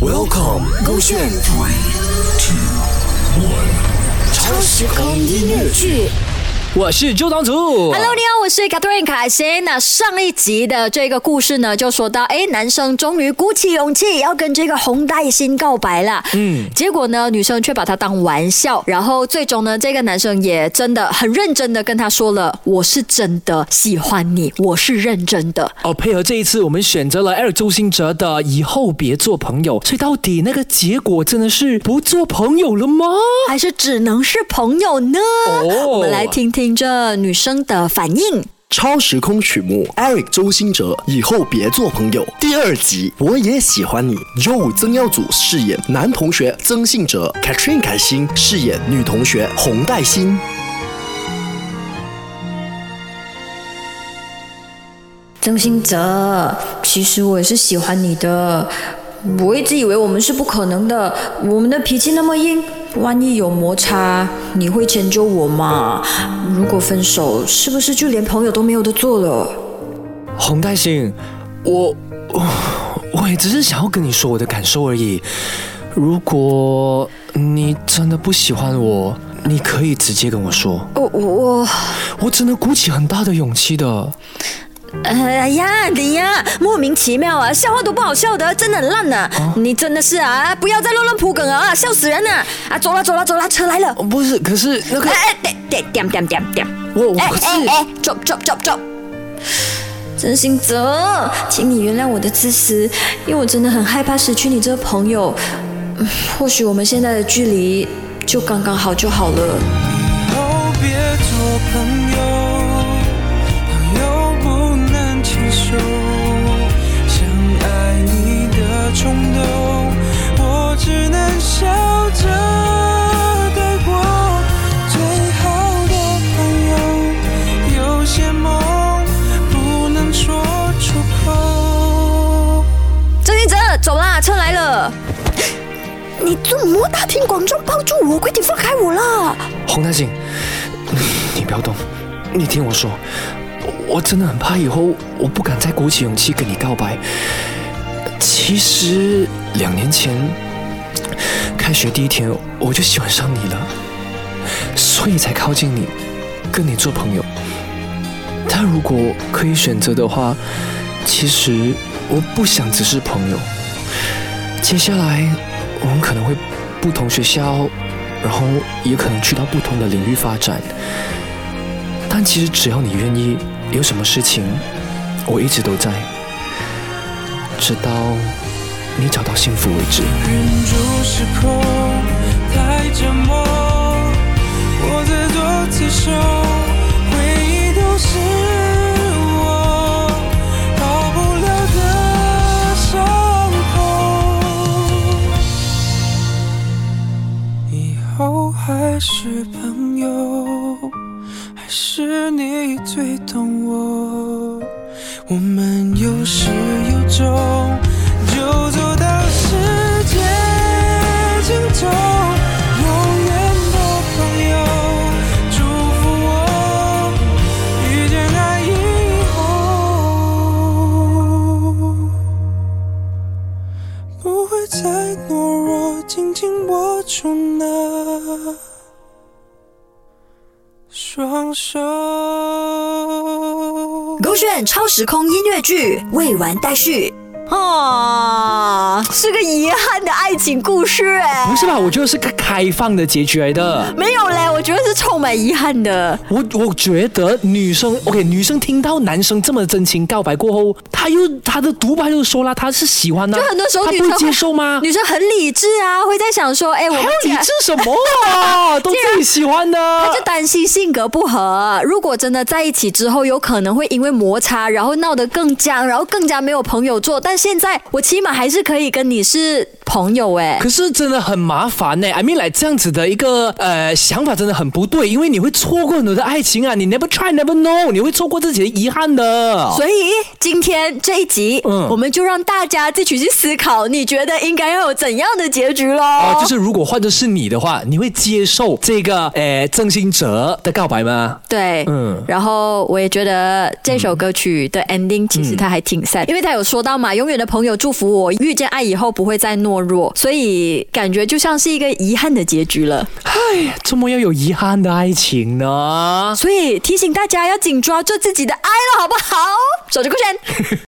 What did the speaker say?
Welcome，勾选 Three Two One，超时空音乐剧。我是周当主。Hello，你好，我是 Catherine 凯欣。那上一集的这个故事呢，就说到，哎，男生终于鼓起勇气要跟这个红带心告白了。嗯，结果呢，女生却把他当玩笑，然后最终呢，这个男生也真的很认真的跟他说了，我是真的喜欢你，我是认真的。哦，配合这一次，我们选择了 Eric 周星哲的《以后别做朋友》，所以到底那个结果真的是不做朋友了吗？还是只能是朋友呢？哦我们来听听这女生的反应。超时空曲目，Eric 周兴哲，以后别做朋友。第二集，我也喜欢你。Joe 曾耀祖饰演男同学曾信哲，Katrin 凯欣饰演女同学洪黛欣。曾兴哲，其实我也是喜欢你的。我一直以为我们是不可能的，我们的脾气那么硬，万一有摩擦，你会迁就我吗？如果分手，是不是就连朋友都没有得做了？洪大兴，我我我也只是想要跟你说我的感受而已。如果你真的不喜欢我，你可以直接跟我说，我我我，我真的鼓起很大的勇气的。哎呀，你呀，莫名其妙啊，笑话都不好笑的，真的很烂呐、你真的是啊，不要再乱乱铺梗啊，笑死人了！啊，走了走了走了，车来了。哦不是，可是那个哎哎，点点点点点我我可是哎哎，drop drop drop drop。真心泽，请你原谅我的自私，因为我真的很害怕失去你这个朋友。嗯或许我们现在的距离就刚刚好就好了。你怎么大庭广众抱住我？快点放开我啦！洪大兴，你不要动，你听我说，我真的很怕以后我不敢再鼓起勇气跟你告白。其实两年前开学第一天我就喜欢上你了，所以才靠近你，跟你做朋友。但如果可以选择的话，其实我不想只是朋友。接下来我们可能会不同学校，然后也可能去到不同的领域发展。但其实只要你愿意，有什么事情，我一直都在，直到你找到幸福为止。忍住失控，太折磨，还是朋友，还是你最懂我。我们有始有终，就走到世界尽头。永远的朋友，祝福我遇见爱以后，不会再懦弱，紧紧握住那双手。勾选超时空音乐剧未完待续。啊，是个遗憾的爱情故事哎。不是吧？我觉得是个开放的结局来的。没有嘞，我觉得是充满遗憾的。我我觉得女生，OK，女生听到男生这么真情告白过后，她又她的独白又说了，她是喜欢的，就很多时候女生接受吗？女生很理智啊，会在想说，哎，我理智什么啊？都自己喜欢的。他就担心性格不合，如果真的在一起之后，有可能会因为摩擦，然后闹得更僵，然后更加没有朋友做。但现在我起码还是可以跟你是朋友哎。可是真的很麻烦呢。I mean，来这样子的一个呃想法真的很不对，因为你会错过很多的爱情啊，你 never try never know，你会错过自己的遗憾的。所以今天这一集，嗯我们就让大家自己去思考，你觉得应该要有怎样的结局咯？哦，就是如果换作是你的话，你会接受这个呃郑兴哲的告白吗？对，嗯嗯，然后我也觉得这首歌曲的 ending 其实他还挺 sad，、因为他有说到嘛，永远的朋友祝福我遇见爱以后不会再懦懦弱，所以感觉就像是一个遗憾的结局了。哎，怎么要有遗憾的爱情呢？所以提醒大家要紧抓住自己的爱了，好不好？守着顾全。